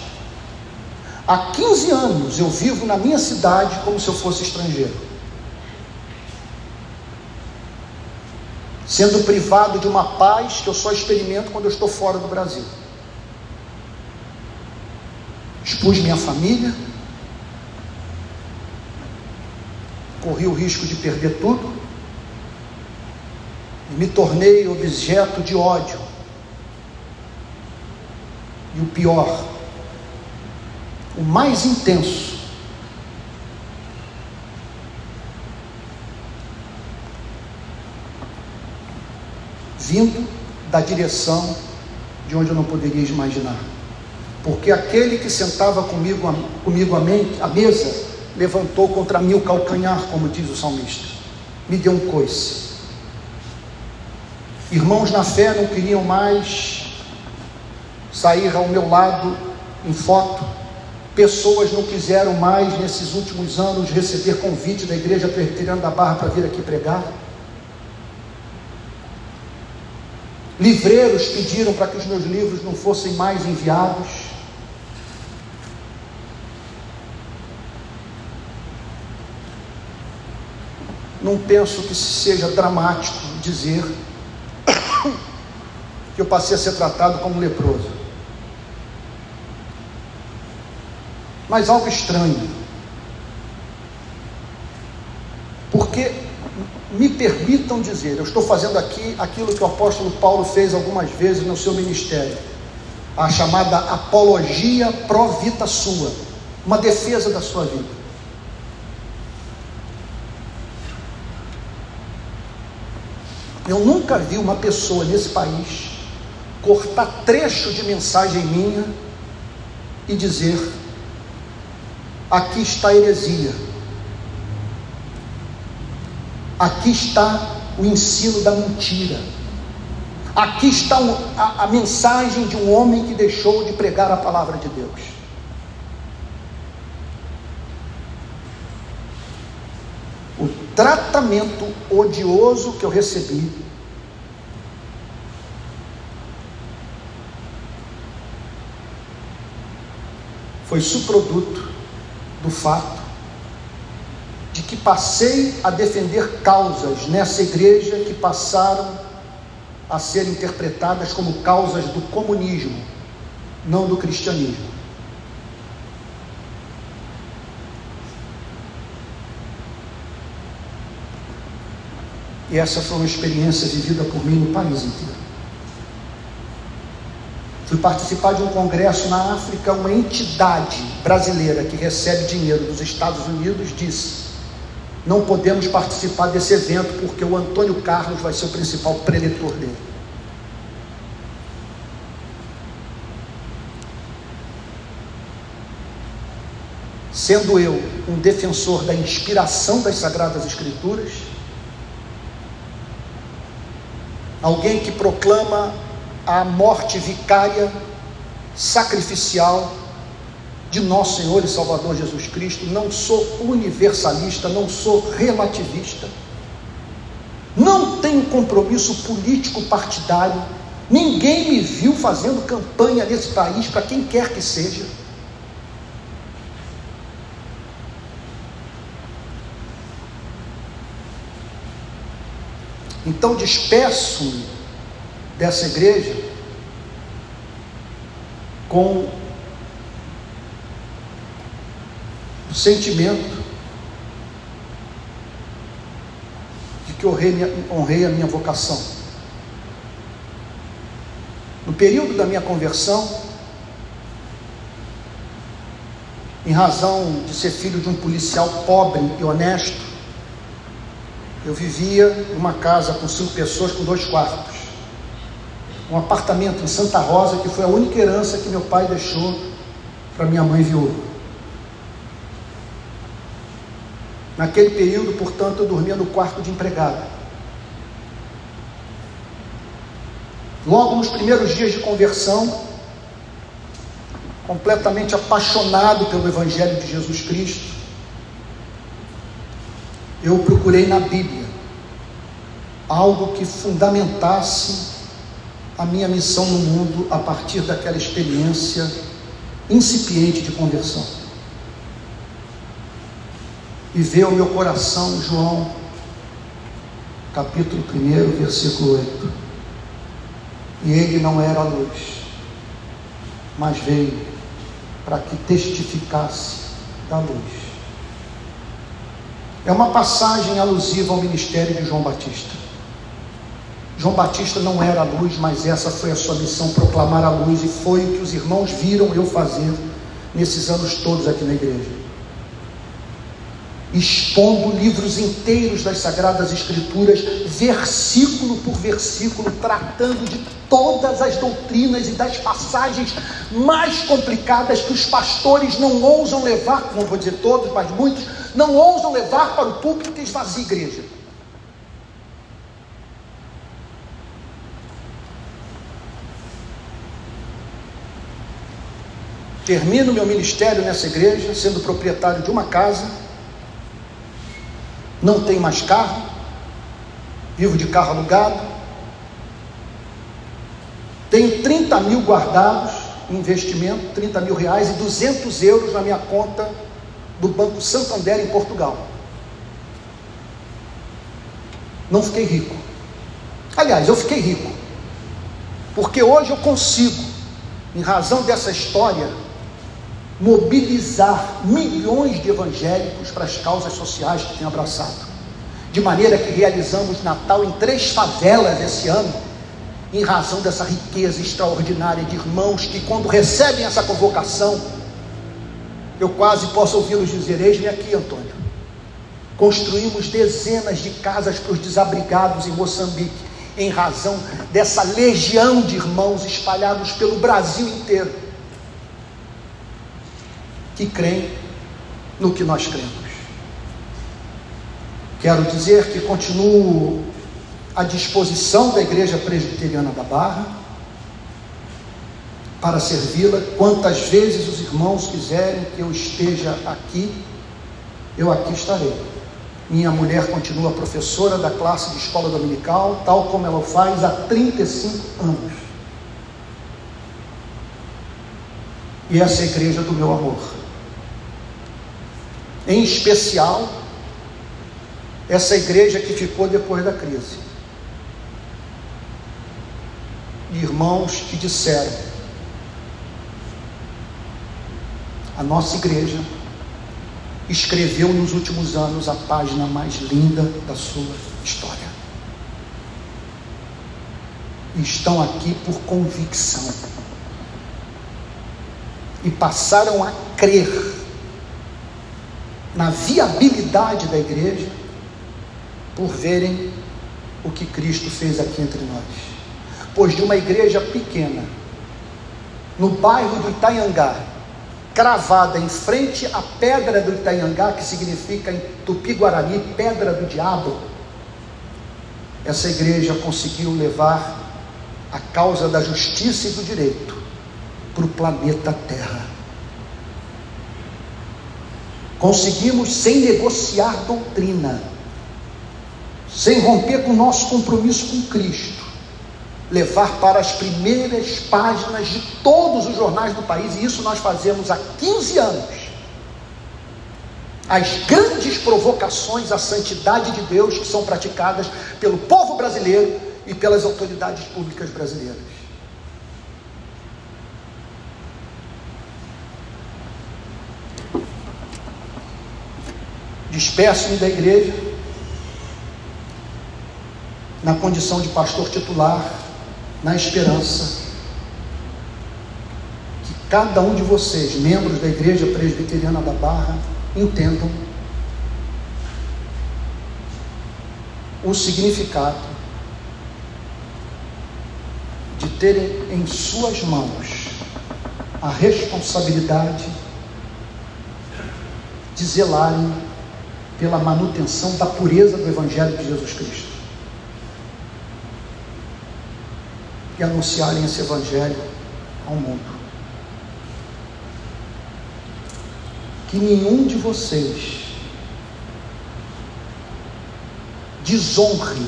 Há 15 anos eu vivo na minha cidade como se eu fosse estrangeiro. Sendo privado de uma paz que eu só experimento quando eu estou fora do Brasil. Expus minha família, corri o risco de perder tudo, e me tornei objeto de ódio. E o pior, o mais intenso, vindo da direção de onde eu não poderia imaginar. Porque aquele que sentava comigo, comigo à mesa levantou contra mim o calcanhar, como diz o salmista. Me deu um coice. Irmãos na fé não queriam mais sair ao meu lado em foto. Pessoas não quiseram mais, nesses últimos anos, receber convite da Igreja Presbiteriana da Barra para vir aqui pregar. Livreiros pediram para que os meus livros não fossem mais enviados. Não penso que seja dramático dizer que eu passei a ser tratado como leproso. Mas algo estranho. Porque me permitam dizer, eu estou fazendo aqui aquilo que o apóstolo Paulo fez algumas vezes no seu ministério, a chamada apologia pro vita sua, uma defesa da sua vida. Eu nunca vi uma pessoa nesse país cortar trecho de mensagem minha e dizer: aqui está a heresia, aqui está o ensino da mentira, aqui está a, mensagem de um homem que deixou de pregar a palavra de Deus. tratamento odioso que eu recebi. Foi subproduto do fato de que passei a defender causas nessa igreja que passaram a ser interpretadas como causas do comunismo, não do cristianismo. E essa foi uma experiência vivida por mim no país inteiro. Fui participar de um congresso na África, uma entidade brasileira que recebe dinheiro dos Estados Unidos disse: não podemos participar desse evento porque o Antônio Carlos vai ser o principal preletor dele. Sendo eu um defensor da inspiração das Sagradas Escrituras, alguém que proclama a morte vicária, sacrificial de nosso Senhor e Salvador Jesus Cristo. Não sou universalista, não sou relativista. Não tenho compromisso político partidário. Ninguém me viu fazendo campanha nesse país para quem quer que seja. Então despeço-me dessa igreja com o sentimento de que honrei, honrei a minha vocação. No período da minha conversão, em razão de ser filho de um policial pobre e honesto, eu vivia numa casa com cinco pessoas, com dois quartos. Um apartamento em Santa Rosa, que foi a única herança que meu pai deixou para minha mãe viúva. Naquele período, portanto, eu dormia no quarto de empregada. Logo nos primeiros dias de conversão, completamente apaixonado pelo Evangelho de Jesus Cristo, eu procurei na Bíblia algo que fundamentasse a minha missão no mundo a partir daquela experiência incipiente de conversão. E veio ao meu coração João, capítulo 1, versículo 8. E ele não era a luz, mas veio para que testificasse da luz. É uma passagem alusiva ao ministério de João Batista. João Batista não era a luz, mas essa foi a sua missão, proclamar a luz, e foi o que os irmãos viram eu fazer nesses anos todos aqui na igreja expondo livros inteiros das Sagradas Escrituras, versículo por versículo, tratando de todas as doutrinas e das passagens mais complicadas que os pastores não ousam levar, não vou dizer todos, mas muitos, não ousam levar para o público que esvazia a igreja. Termino meu ministério nessa igreja, sendo proprietário de uma casa não tenho mais carro, vivo de carro alugado, tenho 30 mil guardados investimento, 30 mil reais e 200 euros na minha conta do Banco Santander em Portugal. Não fiquei rico. Aliás, eu fiquei rico, porque hoje eu consigo, em razão dessa história, mobilizar milhões de evangélicos para as causas sociais que tenho abraçado. De maneira que realizamos Natal em três favelas esse ano, em razão dessa riqueza extraordinária de irmãos que, quando recebem essa convocação, eu quase posso ouvi-los dizer: Eis-me aqui, Antônio. Construímos dezenas de casas para os desabrigados em Moçambique, em razão dessa legião de irmãos espalhados pelo Brasil inteiro que creem no que nós cremos. Quero dizer que continuo à disposição da Igreja Presbiteriana da Barra para servi-la quantas vezes os irmãos quiserem que eu esteja aqui, eu aqui estarei. Minha mulher continua professora da classe de escola dominical, tal como ela faz há 35 anos. E essa é a igreja do meu amor em especial essa igreja que ficou depois da crise. Irmãos que disseram: a nossa igreja escreveu nos últimos anos a página mais linda da sua história. E estão aqui por convicção. E passaram a crer na viabilidade da igreja por verem o que Cristo fez aqui entre nós. Pois de uma igreja pequena, no bairro do Itaiangá, cravada em frente à pedra do Itaiangá, que significa em tupi-guarani, pedra do diabo, essa igreja conseguiu levar a causa da justiça e do direito para o planeta Terra. Conseguimos, sem negociar doutrina, sem romper com o nosso compromisso com Cristo, levar para as primeiras páginas de todos os jornais do país, e isso nós fazemos há 15 anos. As grandes provocações à santidade de Deus que são praticadas pelo povo brasileiro e pelas autoridades públicas brasileiras. Despeço-me da igreja na condição de pastor titular, na esperança que cada um de vocês, membros da Igreja Presbiteriana da Barra, entendam o significado de terem em suas mãos a responsabilidade de zelarem pela manutenção da pureza do Evangelho de Jesus Cristo. E anunciarem esse Evangelho ao mundo. Que nenhum de vocês desonre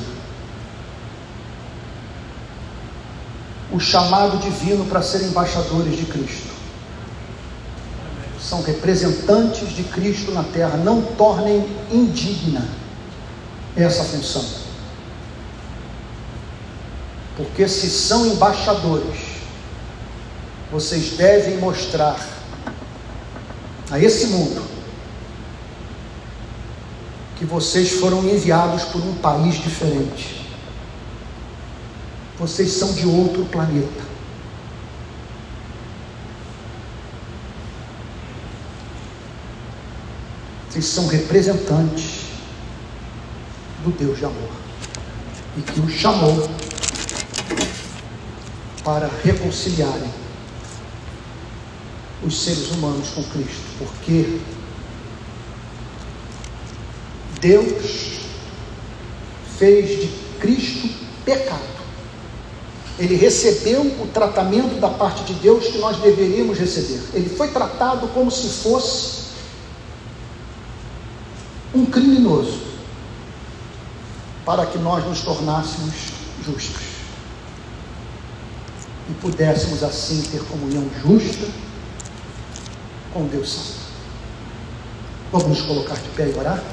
o chamado divino para ser embaixadores de Cristo são representantes de Cristo na terra, não tornem indigna essa função. Porque se são embaixadores, vocês devem mostrar a esse mundo que vocês foram enviados por um país diferente. Vocês são de outro planeta. Vocês são representantes do Deus de amor. E que o chamou para reconciliarem os seres humanos com Cristo, porque Deus fez de Cristo pecado. Ele recebeu o tratamento da parte de Deus que nós deveríamos receber. Ele foi tratado como se fosse um criminoso, para que nós nos tornássemos justos e pudéssemos assim ter comunhão justa com Deus Santo. Vamos nos colocar de pé e orar?